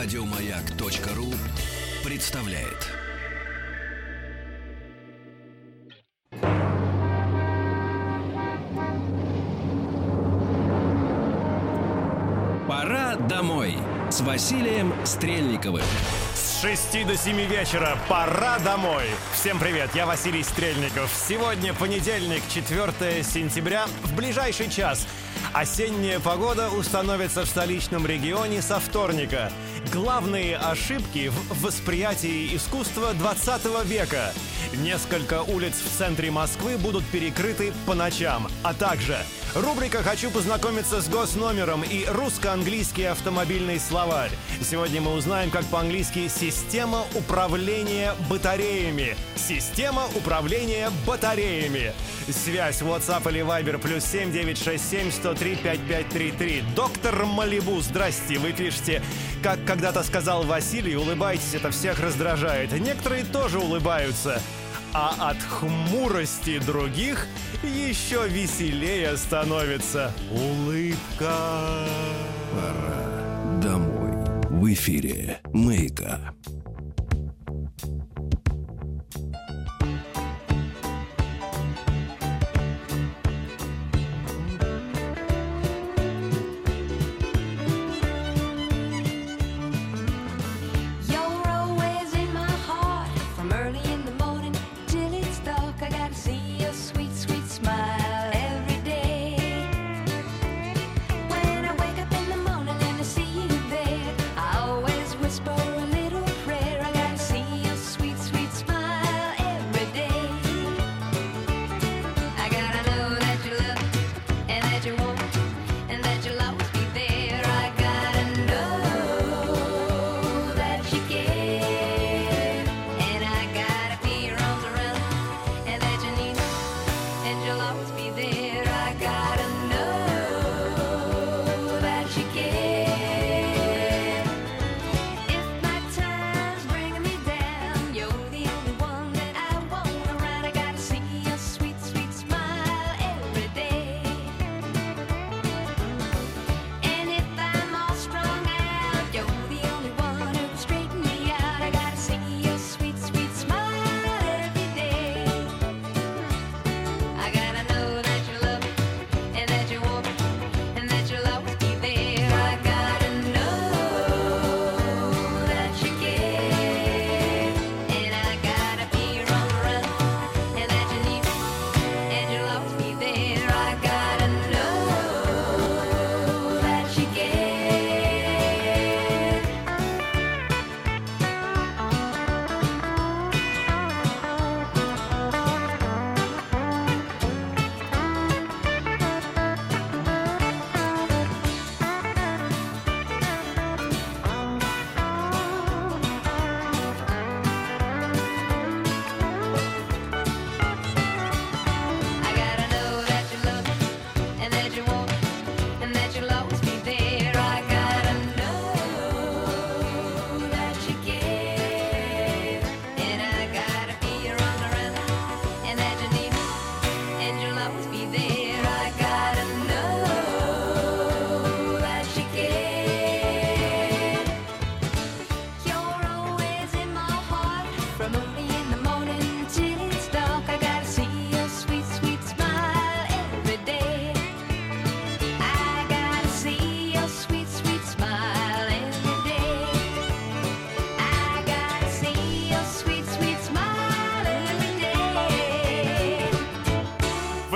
Радиомаяк.ру представляет. Пора домой с Василием Стрельниковым. С 6 до 7 вечера пора домой. Всем привет, я Василий Стрельников. Сегодня понедельник, 4 сентября. В ближайший час осенняя погода установится в столичном регионе со вторника. Главные ошибки в восприятии искусства 20 века. Несколько улиц в центре Москвы будут перекрыты по ночам, а также рубрика «Хочу познакомиться с госномером» и русско-английский автомобильный словарь. Сегодня мы узнаем, как по-английски «система управления батареями». Система управления батареями. Связь WhatsApp или Viber плюс 7967 103 5533. Доктор Малибу, здрасте, вы пишете, как когда-то сказал Василий, улыбайтесь, это всех раздражает. Некоторые тоже улыбаются а от хмурости других еще веселее становится улыбка. Пора домой. В эфире «Маяка».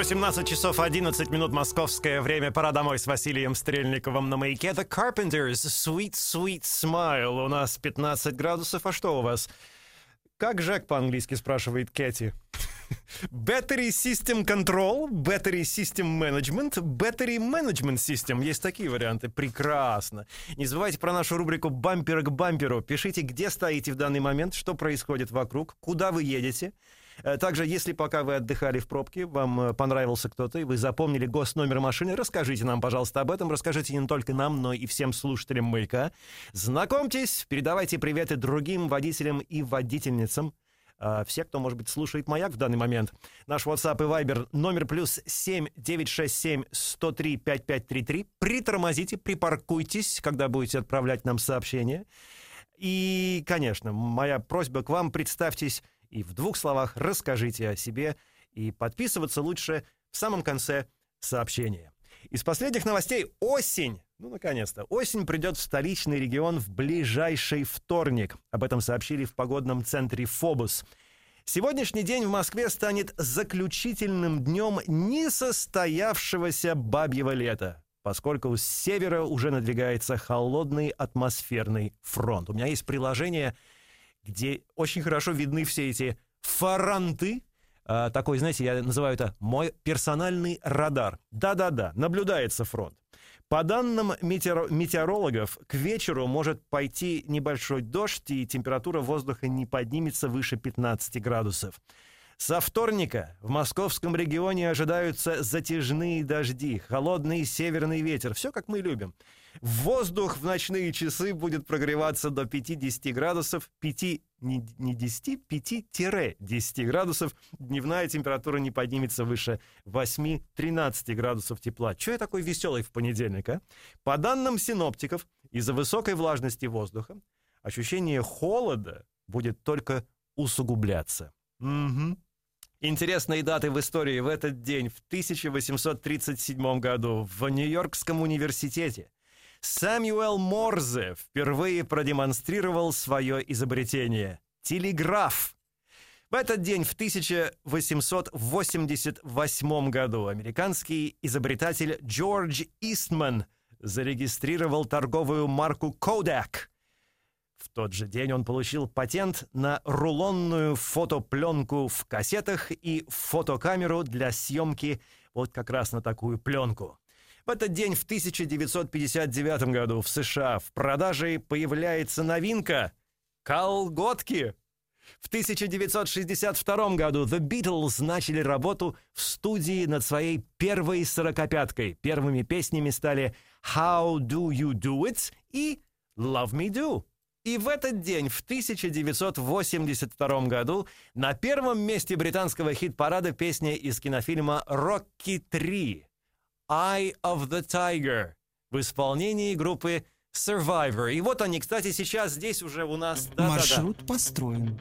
18 часов 11 минут московское время. Пора домой с Василием Стрельниковым на маяке. The Carpenters, Sweet Sweet Smile. У нас 15 градусов. А что у вас? Как Жек по-английски спрашивает Кэти? Battery System Control, Battery System Management, Battery Management System. Есть такие варианты. Прекрасно. Не забывайте про нашу рубрику «Бампер к бамперу». Пишите, где стоите в данный момент, что происходит вокруг, куда вы едете. Э, Также, если пока вы отдыхали в пробке, вам э, понравился кто-то, и вы запомнили госномер машины, расскажите нам, пожалуйста, об этом. Расскажите не только нам, но и всем слушателям «Маяка». Знакомьтесь, передавайте приветы другим водителям и водительницам. а, все, кто, может быть, слушает «Маяк» в данный момент. Наш WhatsApp и Viber номер плюс 7 967 103 5533. Притормозите, припаркуйтесь, когда будете отправлять нам сообщение. И, конечно, моя просьба к вам, представьтесь и в двух словах расскажите о себе. И подписываться лучше в самом конце сообщения. Из последних новостей осень. Ну, наконец-то. Осень придет в столичный регион в ближайший вторник. Об этом сообщили в погодном центре «Фобус». Сегодняшний день в Москве станет заключительным днем несостоявшегося бабьего лета, поскольку с севера уже надвигается холодный атмосферный фронт. У меня есть приложение, где очень хорошо видны все эти фаранты, а, такой, знаете, я называю это мой персональный радар. Да-да-да, наблюдается фронт. По данным метеор- метеорологов, к вечеру может пойти небольшой дождь, и температура воздуха не поднимется выше 15 градусов. Со вторника в московском регионе ожидаются затяжные дожди, холодный северный ветер. Все как мы любим. Воздух в ночные часы будет прогреваться до 50 градусов, 5, не, не 10, 5-10 градусов. Дневная температура не поднимется выше 8-13 градусов тепла. Че я такой веселый в понедельник, а? По данным синоптиков, из-за высокой влажности воздуха ощущение холода будет только усугубляться. Угу. Интересные даты в истории в этот день, в 1837 году, в Нью-Йоркском университете. Самюэл Морзе впервые продемонстрировал свое изобретение — телеграф. В этот день, в 1888 году, американский изобретатель Джордж Истман зарегистрировал торговую марку Kodak. В тот же день он получил патент на рулонную фотопленку в кассетах и фотокамеру для съемки вот как раз на такую пленку. В этот день в 1959 году в США в продаже появляется новинка — колготки. В 1962 году The Beatles начали работу в студии над своей первой сорокопяткой. Первыми песнями стали «How Do You Do It» и «Love Me Do». И в этот день, в 1982 году, на первом месте британского хит-парада песня из кинофильма «Рокки 3» «Eye of the Tiger» в исполнении группы Survivor. И вот они, кстати, сейчас здесь уже у нас... Да-да-да. Маршрут построен.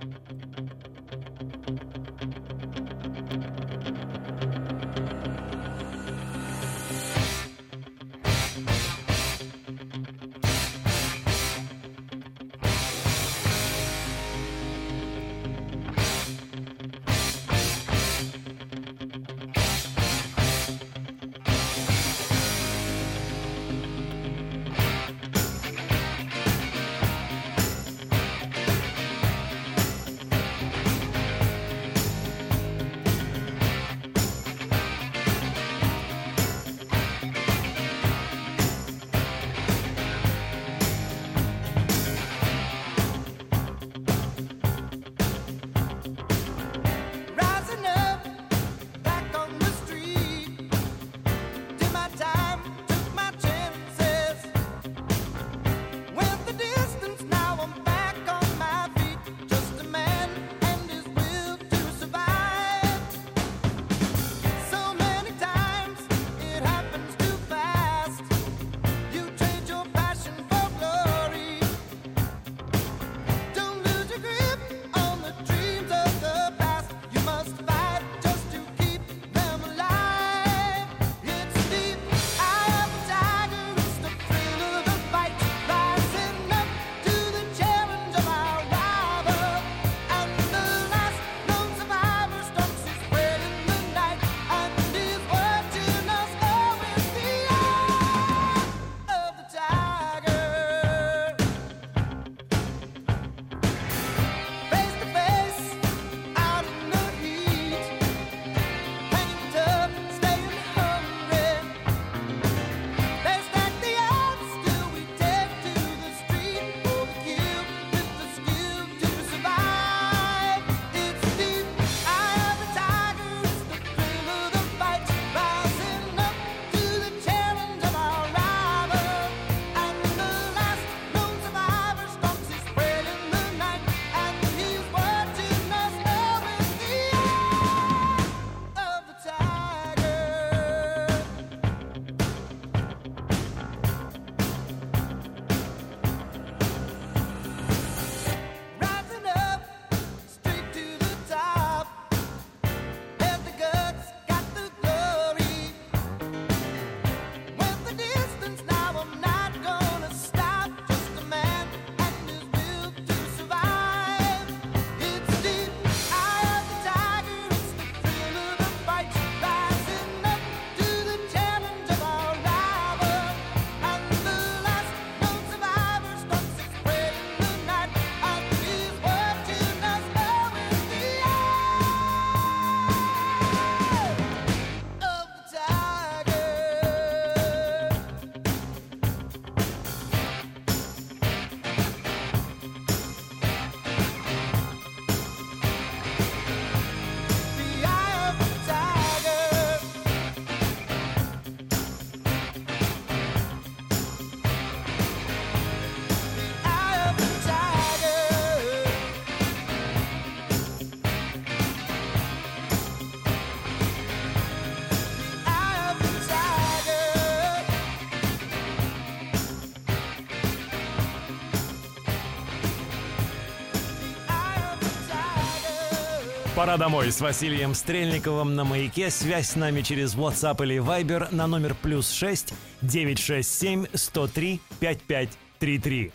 Пора домой с Василием Стрельниковым на маяке. Связь с нами через WhatsApp или Viber на номер плюс 6 967 103 5533.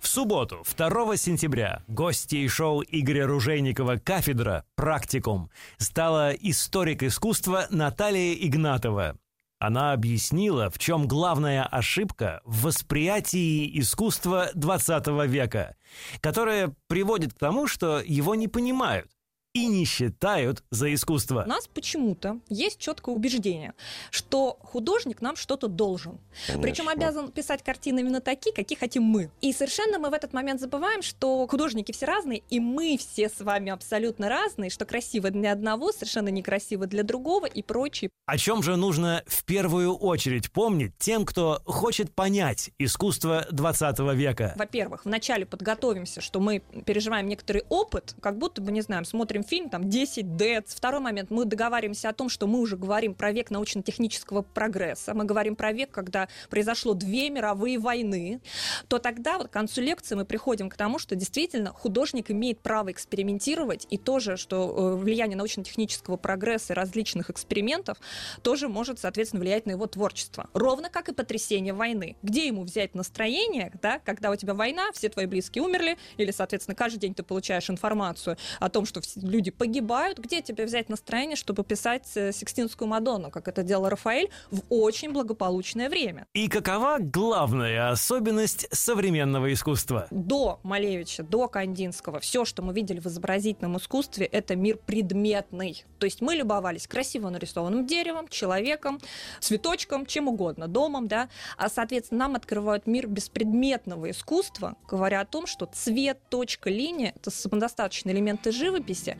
В субботу, 2 сентября, гостьей шоу Игоря Ружейникова «Кафедра. Практикум» стала историк искусства Наталья Игнатова. Она объяснила, в чем главная ошибка в восприятии искусства 20 века, которая приводит к тому, что его не понимают и не считают за искусство. У нас почему-то есть четкое убеждение, что художник нам что-то должен. Причем обязан писать картины именно такие, какие хотим мы. И совершенно мы в этот момент забываем, что художники все разные, и мы все с вами абсолютно разные, что красиво для одного, совершенно некрасиво для другого и прочее. О чем же нужно в первую очередь помнить тем, кто хочет понять искусство 20 века? Во-первых, вначале подготовимся, что мы переживаем некоторый опыт, как будто бы, не знаем, смотрим фильм, там, 10 ДЭЦ. Второй момент, мы договариваемся о том, что мы уже говорим про век научно-технического прогресса, мы говорим про век, когда произошло две мировые войны, то тогда вот к концу лекции мы приходим к тому, что действительно художник имеет право экспериментировать, и тоже, что э, влияние научно-технического прогресса и различных экспериментов тоже может, соответственно, влиять на его творчество. Ровно как и потрясение войны. Где ему взять настроение, да, когда у тебя война, все твои близкие умерли, или, соответственно, каждый день ты получаешь информацию о том, что люди погибают, где тебе взять настроение, чтобы писать э, Сикстинскую Мадонну, как это делал Рафаэль, в очень благополучное время. И какова главная особенность современного искусства? До Малевича, до Кандинского, все, что мы видели в изобразительном искусстве, это мир предметный. То есть мы любовались красиво нарисованным деревом, человеком, цветочком, чем угодно, домом, да. А, соответственно, нам открывают мир беспредметного искусства, говоря о том, что цвет, точка, линия — это самодостаточные элементы живописи.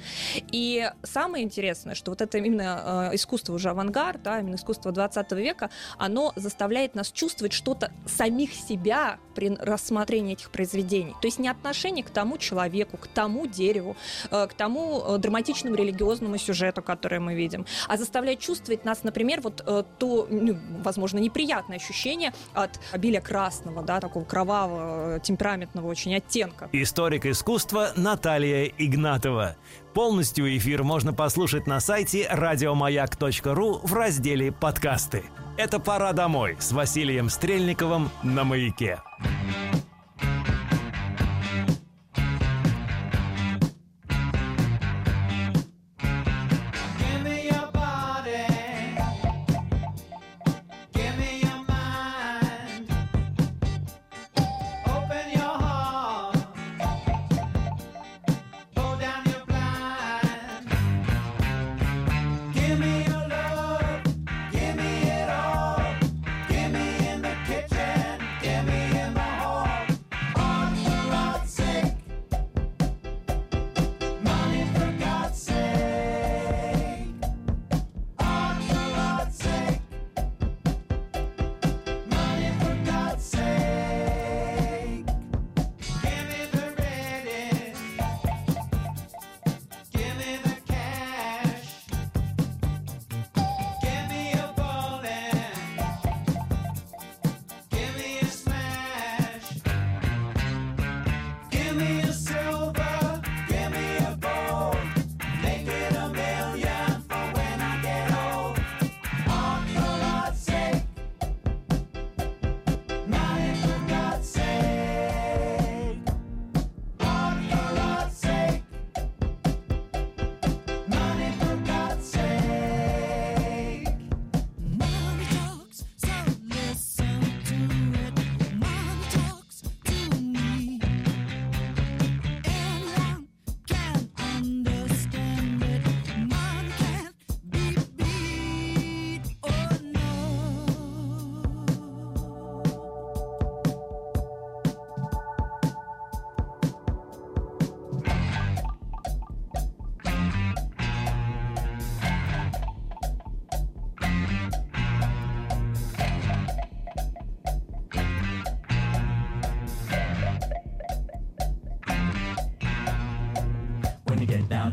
И самое интересное, что вот это именно э, искусство уже авангард, да, именно искусство 20 века, оно заставляет нас чувствовать что-то самих себя при рассмотрении этих произведений. То есть не отношение к тому человеку, к тому дереву, э, к тому э, драматичному религиозному сюжету, который мы видим, а заставляет чувствовать нас, например, вот то, ну, возможно, неприятное ощущение от обилия красного, да, такого кровавого, темпераментного очень оттенка. Историк искусства Наталья Игнатова. Полностью эфир можно послушать на сайте радиомаяк.ру в разделе «Подкасты». Это «Пора домой» с Василием Стрельниковым на «Маяке».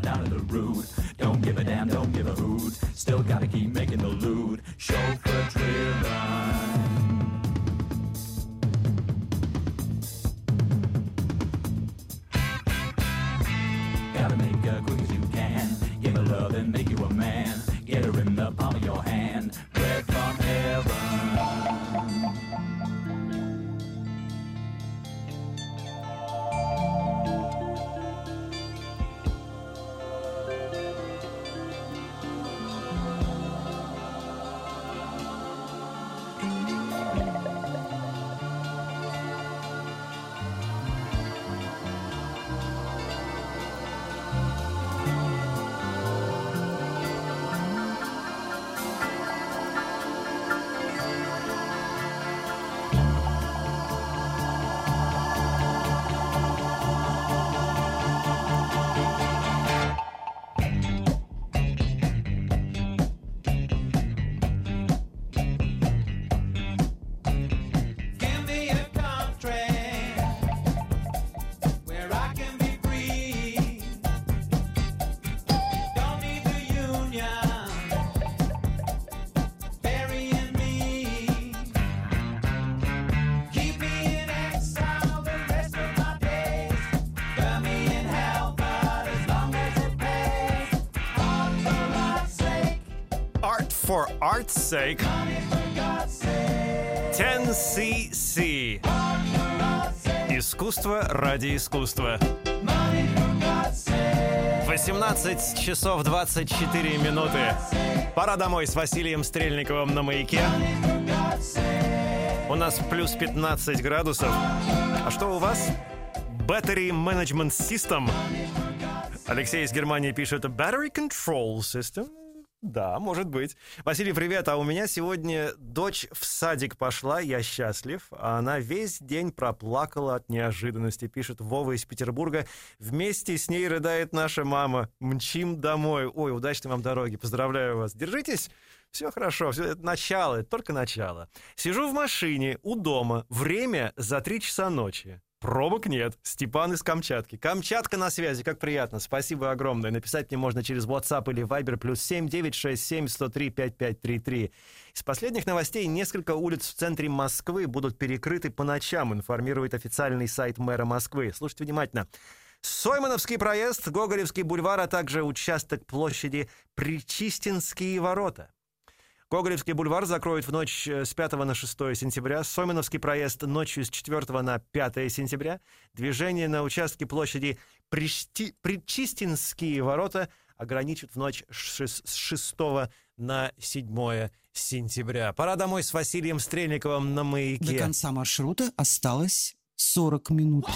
Down, down to the root, for art's sake. 10cc. Искусство ради искусства. 18 часов 24 минуты. Пора домой с Василием Стрельниковым на маяке. У нас плюс 15 градусов. А что у вас? Battery Management System. Алексей из Германии пишет Battery Control System. Да, может быть. Василий, привет. А у меня сегодня дочь в садик пошла, я счастлив. А она весь день проплакала от неожиданности, пишет Вова из Петербурга. Вместе с ней рыдает наша мама. Мчим домой. Ой, удачной вам дороги. Поздравляю вас. Держитесь. Все хорошо, все это начало, это только начало. Сижу в машине у дома, время за три часа ночи. Пробок нет. Степан из Камчатки. Камчатка на связи, как приятно. Спасибо огромное. Написать мне можно через WhatsApp или Viber плюс 7 967 103 5533. Из последних новостей несколько улиц в центре Москвы будут перекрыты по ночам, информирует официальный сайт мэра Москвы. Слушайте внимательно. Соймановский проезд, Гоголевский бульвар, а также участок площади Причистинские ворота. Гоголевский бульвар закроют в ночь э, с 5 на 6 сентября, Соминовский проезд ночью с 4 на 5 сентября, движение на участке площади Пришти- Причистинские ворота ограничат в ночь с 6 на 7 сентября. Пора домой с Василием Стрельниковым на До маяке. конца маршрута осталось 40 минут.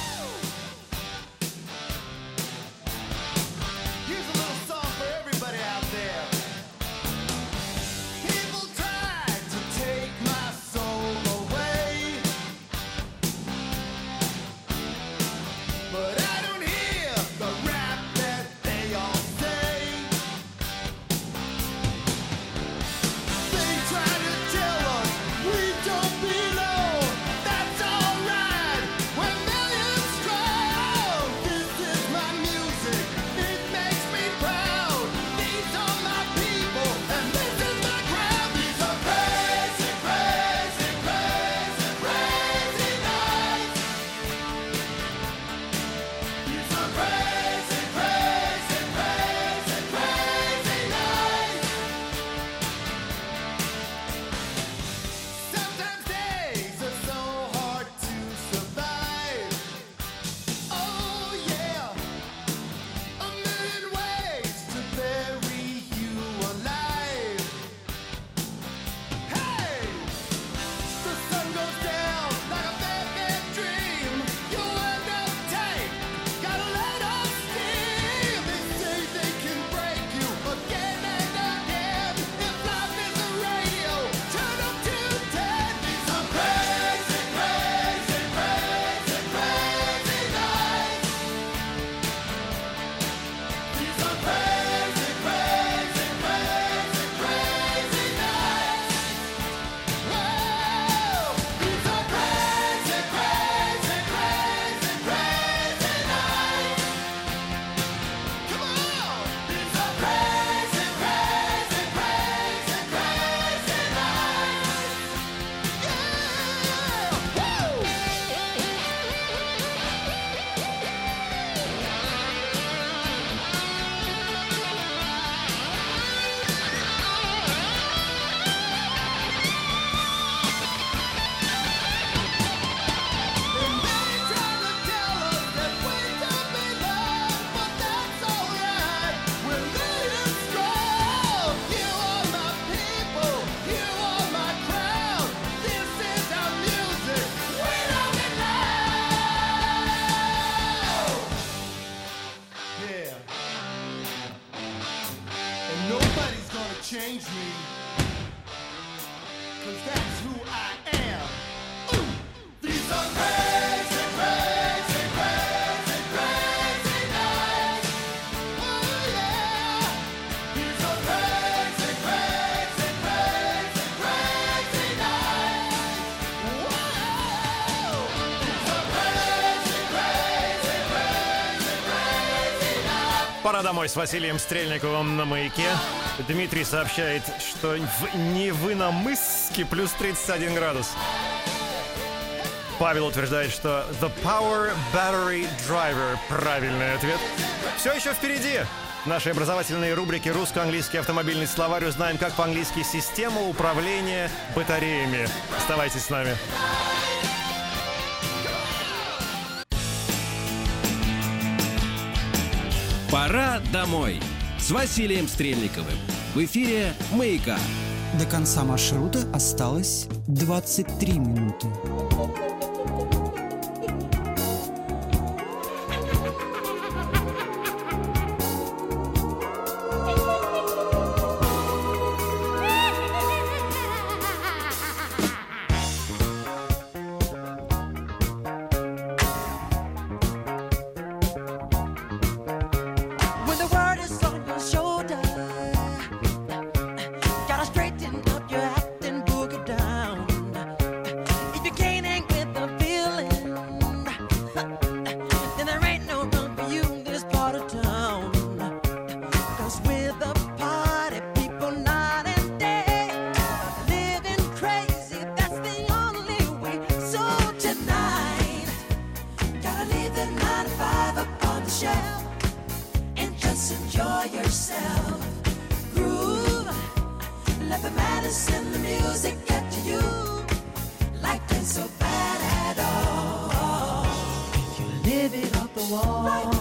«Пора домой» с Василием Стрельниковым на маяке. Дмитрий сообщает, что в Невыномысске плюс 31 градус. Павел утверждает, что The Power Battery Driver – правильный ответ. Все еще впереди. В нашей образовательной рубрике «Русско-английский автомобильный словарь» узнаем, как по-английски «Система управления батареями». Оставайтесь с нами. Пора домой с Василием Стрельниковым. В эфире «Маяка». До конца маршрута осталось 23 минуты. wall.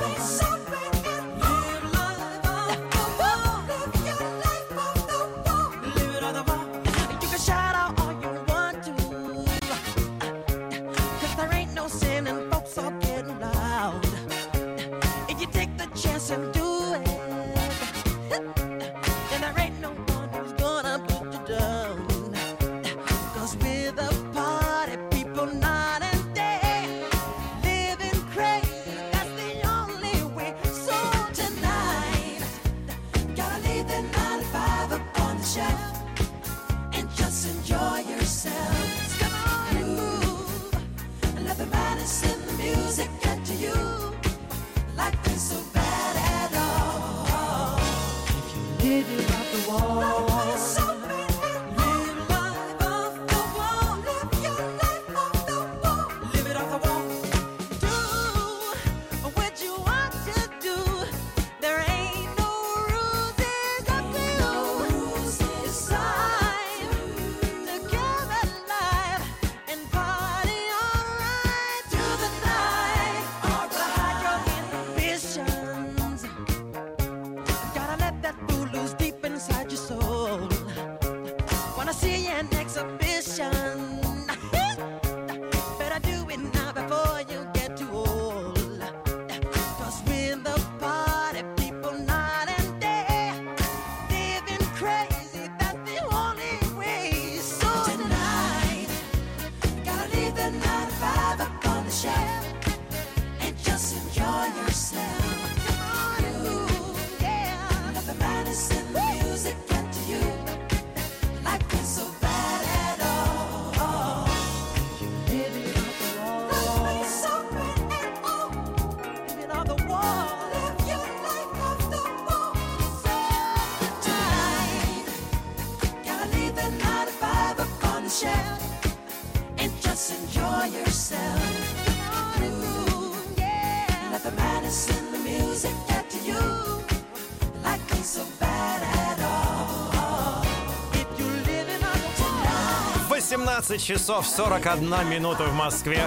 17 часов 41 минута в Москве.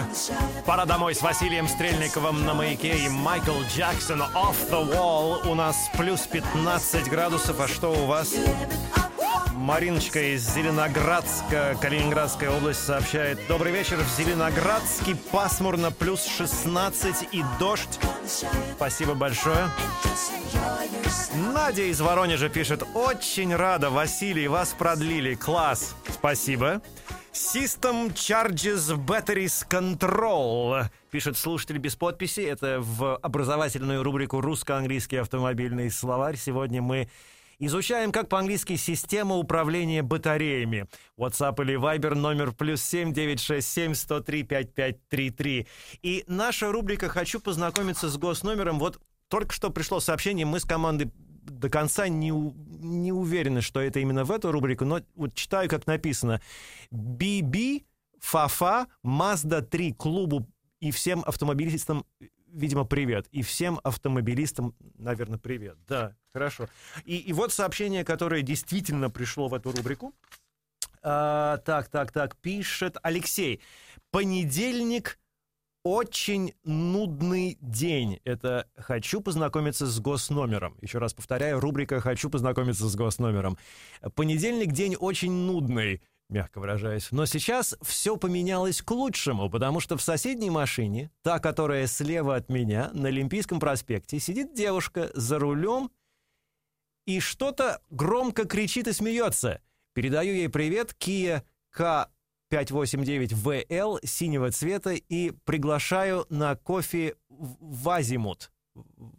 Пора домой с Василием Стрельниковым на маяке и Майкл Джексон Off the Wall. У нас плюс 15 градусов, а что у вас? Мариночка из Зеленоградска, Калининградская область сообщает. Добрый вечер. В Зеленоградске пасмурно, плюс 16 и дождь. Спасибо большое. Надя из Воронежа пишет. Очень рада, Василий, вас продлили. Класс. Спасибо. System Charges Batteries Control, пишет слушатель без подписи. Это в образовательную рубрику «Русско-английский автомобильный словарь». Сегодня мы Изучаем, как по-английски система управления батареями. WhatsApp или Viber номер плюс 7 967 103 5533. И наша рубрика «Хочу познакомиться с госномером». Вот только что пришло сообщение, мы с командой до конца не, не уверены, что это именно в эту рубрику, но вот читаю, как написано. BB Фафа Mazda 3 клубу и всем автомобилистам, видимо, привет. И всем автомобилистам, наверное, привет. Да, хорошо. И, и вот сообщение, которое действительно пришло в эту рубрику. А, так, так, так, пишет Алексей. Понедельник очень нудный день. Это «Хочу познакомиться с госномером». Еще раз повторяю, рубрика «Хочу познакомиться с госномером». Понедельник день очень нудный, мягко выражаясь. Но сейчас все поменялось к лучшему, потому что в соседней машине, та, которая слева от меня, на Олимпийском проспекте, сидит девушка за рулем и что-то громко кричит и смеется. Передаю ей привет, Kia K589VL синего цвета и приглашаю на кофе в Азимут.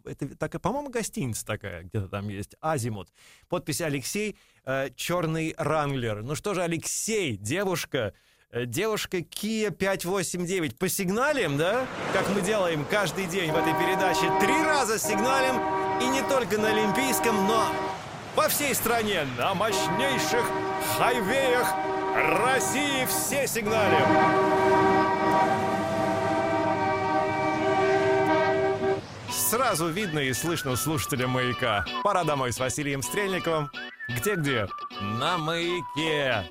Это такая, по-моему, гостиница такая, где-то там есть, Азимут. Подпись Алексей, э, черный ранглер. Ну что же, Алексей, девушка, э, девушка Kia 589. Посигналим, да? Как мы делаем каждый день в этой передаче. Три раза сигналим, и не только на Олимпийском, но по всей стране, на мощнейших хайвеях России все сигналим. Сразу видно и слышно слушателя «Маяка». Пора домой с Василием Стрельниковым. Где-где? На «Маяке».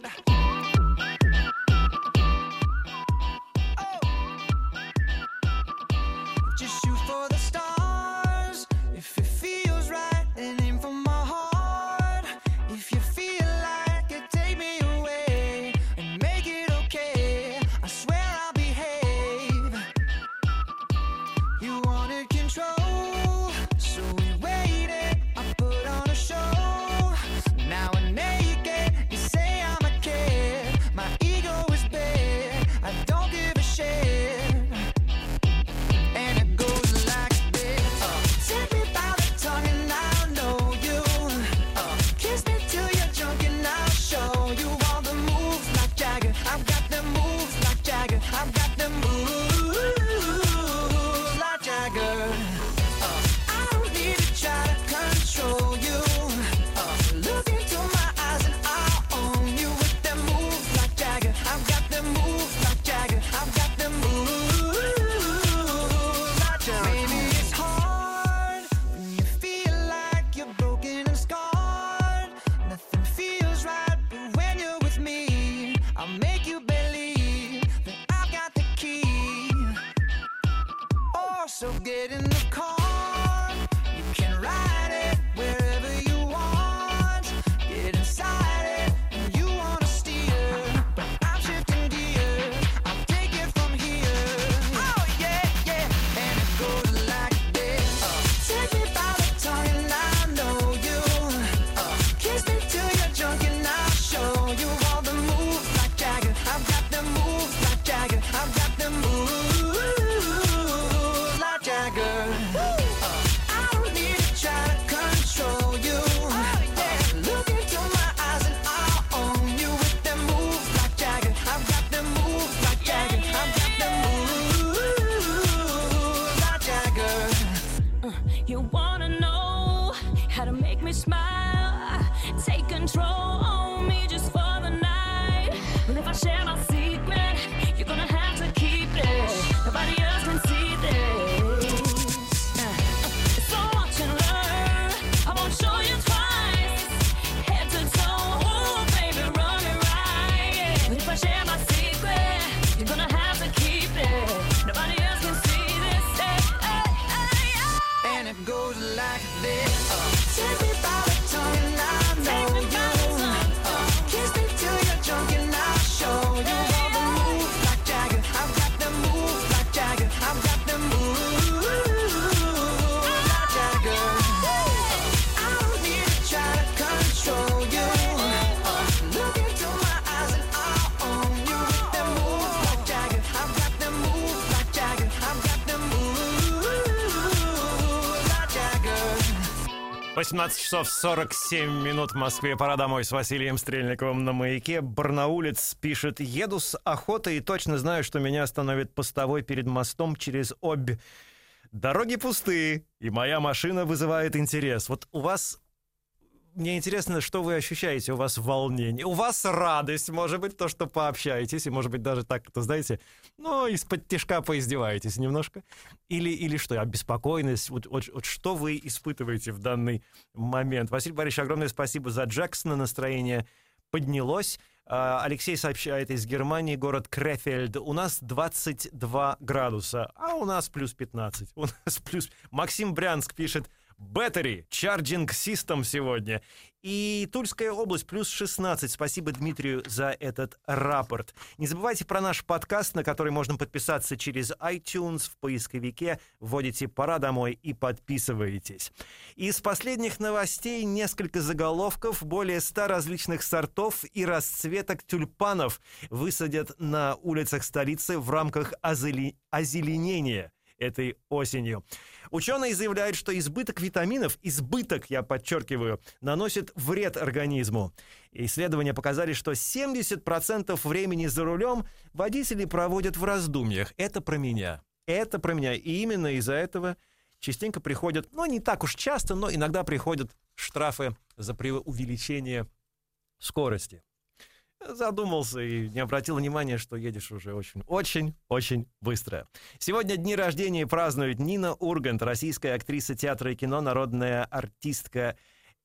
18 часов 47 минут в Москве. Пора домой с Василием Стрельниковым на маяке. Барнаулец пишет, еду с охоты и точно знаю, что меня остановит постовой перед мостом через Обь. Дороги пустые, и моя машина вызывает интерес. Вот у вас мне интересно, что вы ощущаете. У вас волнение, у вас радость, может быть, то, что пообщаетесь, и, может быть, даже так, это, знаете, ну, из-под тяжка поиздеваетесь немножко. Или, или что, обеспокоенность. Вот, вот, вот что вы испытываете в данный момент? Василий Борисович, огромное спасибо за Джексона. Настроение поднялось. А, Алексей сообщает из Германии, город Крефельд. У нас 22 градуса, а у нас плюс 15. У нас плюс... Максим Брянск пишет, Battery, Charging System сегодня. И Тульская область плюс 16. Спасибо Дмитрию за этот рапорт. Не забывайте про наш подкаст, на который можно подписаться через iTunes в поисковике. Вводите «Пора домой» и подписываетесь. Из последних новостей несколько заголовков. Более 100 различных сортов и расцветок тюльпанов высадят на улицах столицы в рамках озели- озеленения этой осенью. Ученые заявляют, что избыток витаминов, избыток, я подчеркиваю, наносит вред организму. Исследования показали, что 70% времени за рулем водители проводят в раздумьях. Это про меня. Это про меня. И именно из-за этого частенько приходят, ну, не так уж часто, но иногда приходят штрафы за преувеличение скорости. Задумался и не обратил внимания, что едешь уже очень, очень, очень быстро. Сегодня дни рождения празднует Нина Ургант, российская актриса театра и кино, народная артистка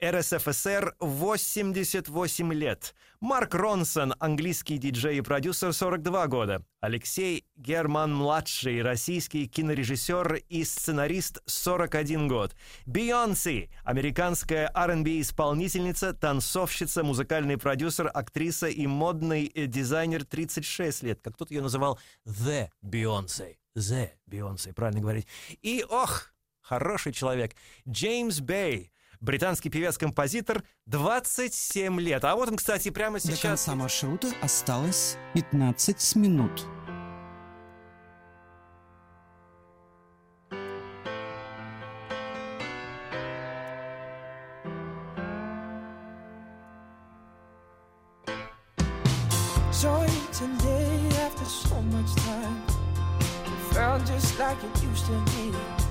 РСФСР 88 лет. Марк Ронсон, английский диджей и продюсер 42 года. Алексей Герман-младший, российский кинорежиссер и сценарист 41 год. Бейонсе, американская R&B исполнительница, танцовщица, музыкальный продюсер, актриса и модный э, дизайнер 36 лет. Как кто-то ее называл The Beyoncé. The Beyoncé, правильно говорить. И, ох, хороший человек. Джеймс Бэй, британский певец-композитор, 27 лет. А вот он, кстати, прямо До сейчас... конца маршрута осталось 15 минут. Today after so much time. It felt just like it used to be.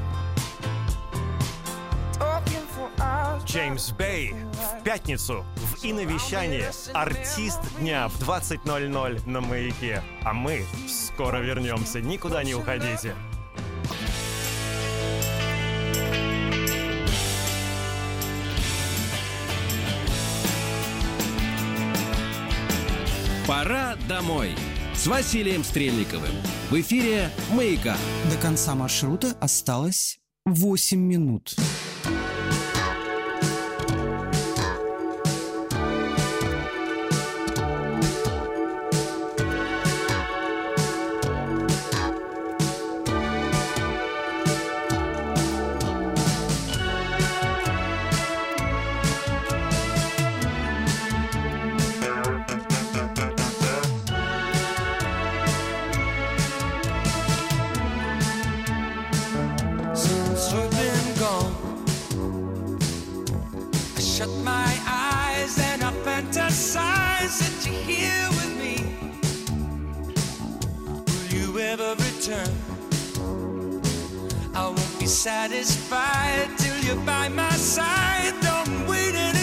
Джеймс Бэй в пятницу в иновещании артист дня в 20.00 на маяке. А мы скоро вернемся. Никуда не уходите. «Пора домой» с Василием Стрельниковым. В эфире «Маяка». До конца маршрута осталось 8 минут. Here with me. Will you ever return? I won't be satisfied till you're by my side. Don't wait any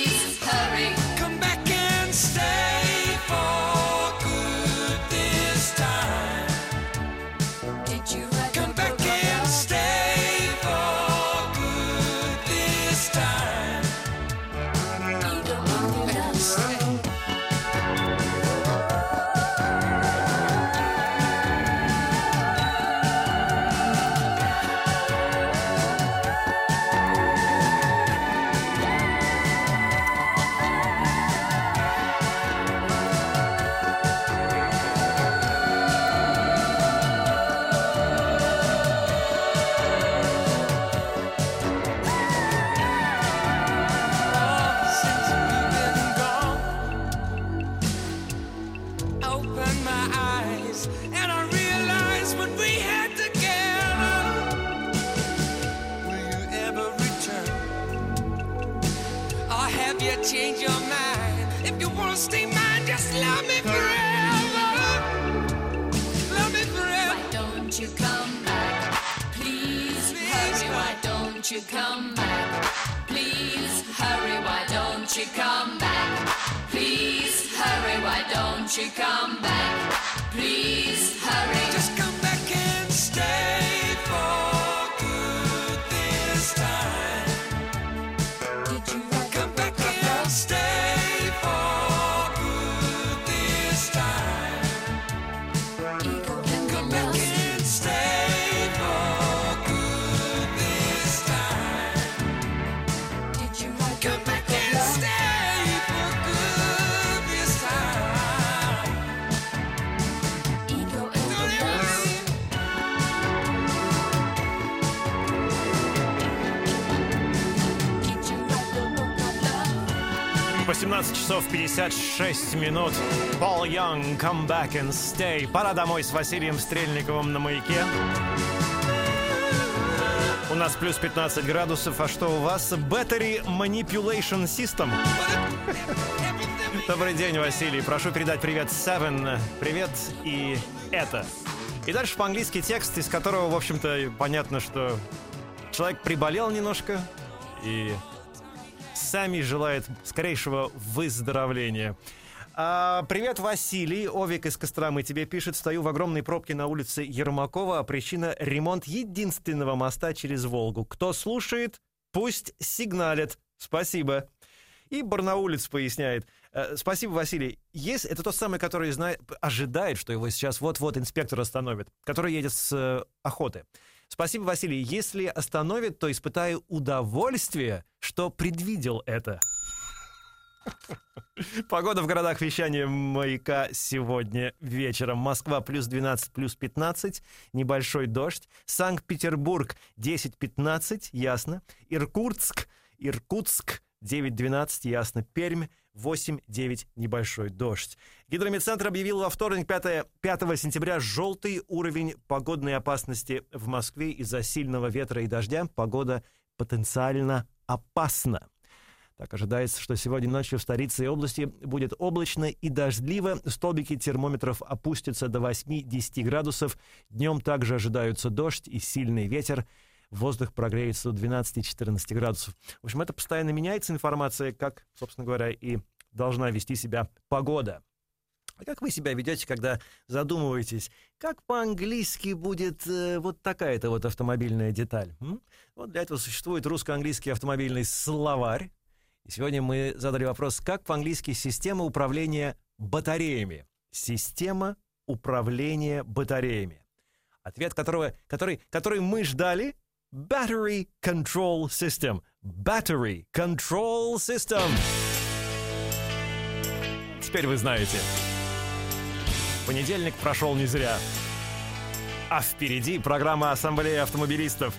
18 часов 56 минут. Пол Young, Come Back and Stay. Пора домой с Василием Стрельниковым на маяке. У нас плюс 15 градусов, а что у вас? Battery Manipulation System. Добрый день, Василий. Прошу передать привет Seven. Привет и это. И дальше по-английски текст, из которого, в общем-то, понятно, что человек приболел немножко и сами желает скорейшего выздоровления. А, привет, Василий. Овик из Костромы тебе пишет. Стою в огромной пробке на улице Ермакова, а причина — ремонт единственного моста через Волгу. Кто слушает, пусть сигналит. Спасибо. И Барнаулец поясняет. Э, Спасибо, Василий. Есть, это тот самый, который знает, ожидает, что его сейчас вот-вот инспектор остановит, который едет с э, охоты. Спасибо, Василий. Если остановит, то испытаю удовольствие, что предвидел это. Погода в городах вещания маяка сегодня вечером. Москва плюс 12, плюс 15, небольшой дождь. Санкт-Петербург 10-15, ясно. Иркутск, Иркутск 9-12, ясно. Пермь 8-9, небольшой дождь. Гидромедцентр объявил во вторник, 5, 5 сентября, желтый уровень погодной опасности в Москве из-за сильного ветра и дождя. Погода потенциально опасна. Так ожидается, что сегодня ночью в столице и области будет облачно и дождливо. Столбики термометров опустятся до 8-10 градусов. Днем также ожидаются дождь и сильный ветер. Воздух прогреется до 12-14 градусов. В общем, это постоянно меняется информация, как, собственно говоря, и должна вести себя погода. А как вы себя ведете, когда задумываетесь, как по-английски будет э, вот такая-то вот автомобильная деталь? м? Вот для этого существует русско-английский автомобильный словарь. И сегодня мы задали вопрос, как по-английски система управления батареями? Система управления батареями. Ответ которого, который, который мы ждали, Battery Control System. Battery Control System. Теперь вы знаете. Понедельник прошел не зря. А впереди программа Ассамблеи автомобилистов.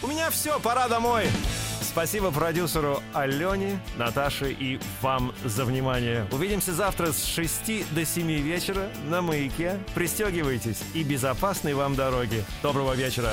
У меня все, пора домой. Спасибо продюсеру Алене, Наташе и вам за внимание. Увидимся завтра с 6 до 7 вечера на маяке. Пристегивайтесь и безопасной вам дороги. Доброго вечера.